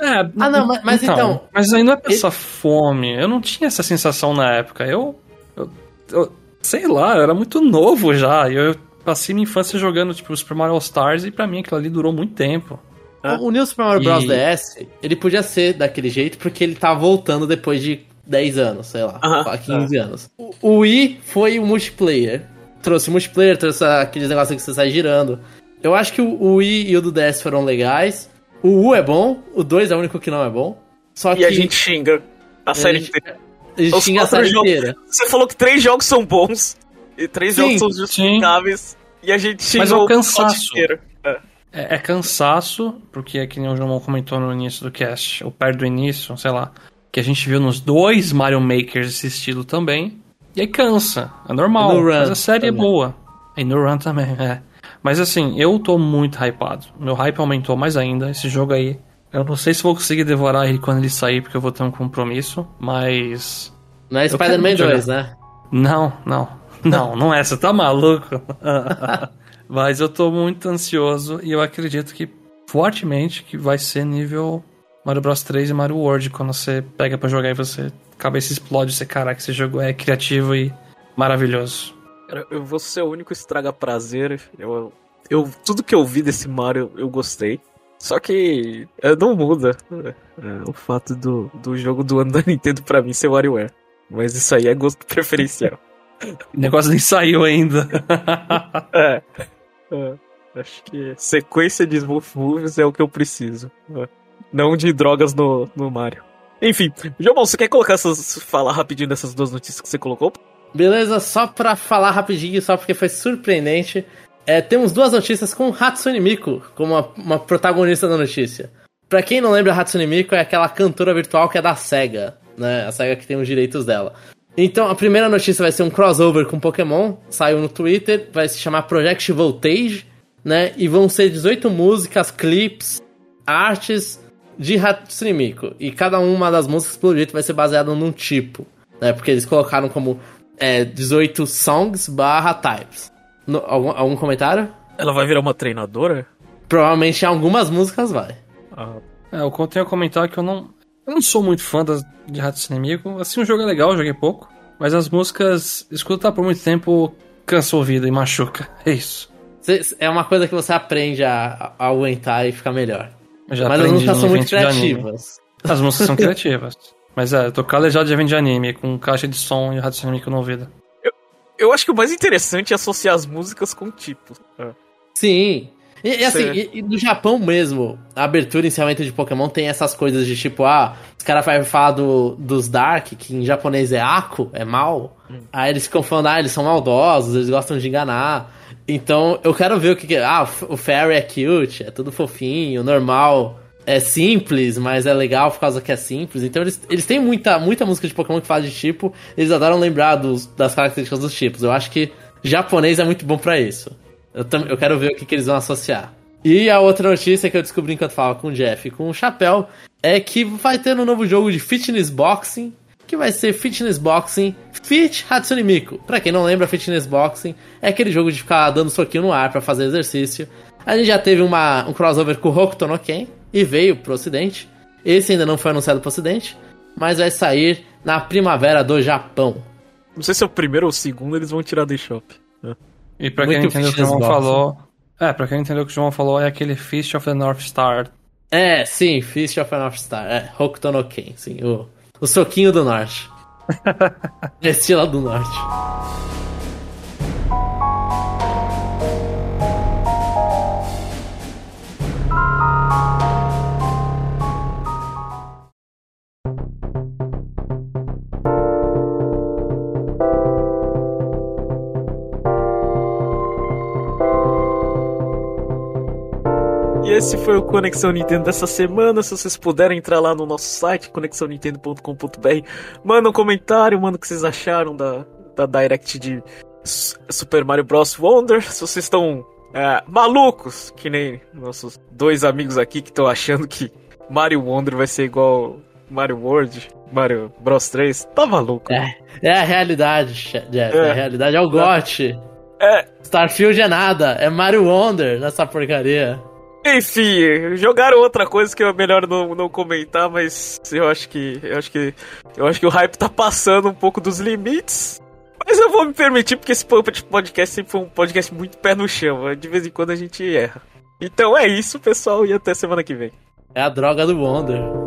É, Ah, não, mas- mas então- Mas aí não é essa fome. Eu não tinha essa sensação na época. Eu. eu, eu- sei lá, eu era muito novo já. e Eu, passei minha infância jogando, tipo, Super Mario All Stars e pra mim aquilo ali durou muito tempo. Ah. O New Super Mario Bros. E- DS, ele podia ser daquele jeito porque ele tá voltando depois de 10 anos, sei lá, Aham, 15 anos. O, o Wii foi o multiplayer. Trouxe multiplayer, trouxe aqueles negócios que você sai girando. Eu acho que o Wii e o do DS foram legais. O U é bom, o 2 é o único que não é bom. Só E que a gente xinga a a série gente- inteira. a gente os tinha a quatro série jogos- inteira. Você falou que três jogos são bons e três Sim, jogos são justificáveis. E a gente xinga Mas é o cansaço. inteiro. É. É, é cansaço, porque é que nem o João comentou no início do cast, ou perto do início, sei lá, que a gente viu nos dois Mario Makers esse estilo também. E aí cansa, é normal. No Run mas a série também. é boa. E no Run também, é. Mas assim, eu tô muito hypado. Meu hype aumentou mais ainda. Esse jogo aí. Eu não sei se vou conseguir devorar ele quando ele sair, porque eu vou ter um compromisso, mas. Não é Spider-Man muito 2, jogar. né? Não, não. Não, não é, você tá maluco? [LAUGHS] Mas eu tô muito ansioso e eu acredito que fortemente que vai ser nível Mario Bros 3 e Mario World quando você pega pra jogar e você cabeça explode, você caraca, esse jogo é criativo e maravilhoso. Cara, eu vou ser o único estraga prazer. Eu, eu, tudo que eu vi desse Mario eu gostei. Só que é, não muda é, é, o fato do, do jogo do ano da Nintendo pra mim ser WarioWare. Mas isso aí é gosto preferencial. O negócio nem saiu ainda. [LAUGHS] é. É, Acho que sequência de Smooth Moves é o que eu preciso. É. Não de drogas no, no Mario. Enfim, João, você quer colocar essas. falar rapidinho dessas duas notícias que você colocou? Beleza, só pra falar rapidinho, só porque foi surpreendente. é, temos duas notícias com Hatsune Miku como uma, uma protagonista da notícia. Pra quem não lembra, Hatsune Miku é aquela cantora virtual que é da SEGA, né? A SEGA que tem os direitos dela. Então, a primeira notícia vai ser um crossover com Pokémon, saiu no Twitter, vai se chamar Project Voltage, né? E vão ser 18 músicas, clips, artes de Hatsune Miku. E cada uma das músicas, pelo jeito, vai ser baseada num tipo, né? Porque eles colocaram como é, 18 songs barra types. No- algum, algum comentário? Ela vai virar uma treinadora? Provavelmente em algumas músicas vai. Ah, É, eu tenho a comentar que eu não. Eu não sou muito fã das, de Hatsune Miku. Assim, o jogo é legal, eu joguei pouco. Mas as músicas, escutar por muito tempo, cansa o ouvido e machuca. [LAUGHS] É isso. É uma coisa que você aprende a, a aguentar e ficar melhor. Mas as músicas são muito criativas. As músicas são [LAUGHS] criativas. Mas é, eu tô calejado de evento de anime, com caixa de som e Hatsune Miku no ouvido. eu acho que o mais interessante é associar as músicas com tipos. É. Sim. E, e assim, e, e no Japão mesmo, a abertura e encerramento de Pokémon tem essas coisas de tipo, ah, os caras vão falar do, dos Dark, que em japonês é Ako, é mal. Aí eles ficam falando, ah, eles são maldosos, eles gostam de enganar. Então eu quero ver o que, que é. Ah, o Fairy é cute, é tudo fofinho, normal. É simples, mas é legal por causa que é simples. Então eles, eles têm muita, muita música de Pokémon que fala de tipo, eles adoram lembrar dos, das características dos tipos. Eu acho que japonês é muito bom pra isso. Eu, tam- eu quero ver o que, que eles vão associar. E a outra notícia que eu descobri enquanto falava com o Jeff com o Chapéu é que vai ter um novo jogo de Fitness Boxing, que vai ser Fitness Boxing Fit Hatsune Miku. Pra quem não lembra, Fitness Boxing é aquele jogo de ficar dando soquinho no ar pra fazer exercício. A gente já teve uma, um crossover com o Hokuto no Ken e veio pro ocidente. Esse ainda não foi anunciado pro ocidente, mas vai sair na primavera do Japão. Não sei se é o primeiro ou o segundo, eles vão tirar da eShop. É. E pra quem Muito entendeu o que o João falou. É, pra quem entendeu o que o João falou, é aquele Fist of the North Star. É, sim, Fist of an North Star. É, Hokuto no Ken, sim. O, o soquinho do norte. [LAUGHS] Estilo do norte. Esse foi o Conexão Nintendo dessa semana. Se vocês puderem entrar lá no nosso site, conexãonintendo.com.br, manda um comentário, manda o que vocês acharam da, da Direct de Super Mario Bros. Wonder. Se vocês estão é, malucos, que nem nossos dois amigos aqui que estão achando que Mario Wonder vai ser igual Mario World, Mario Bros 3, tá maluco. É, é a realidade, Jeff. É. A realidade é o GOT. É. Starfield é nada, é Mario Wonder nessa porcaria. Enfim, jogaram outra coisa que é melhor não, não comentar, mas eu acho que. Eu acho que. Eu acho que o hype tá passando um pouco dos limites. Mas eu vou me permitir, porque esse podcast sempre foi um podcast muito pé no chão. De vez em quando a gente erra. Então é isso, pessoal, e até semana que vem. É a droga do Wonder.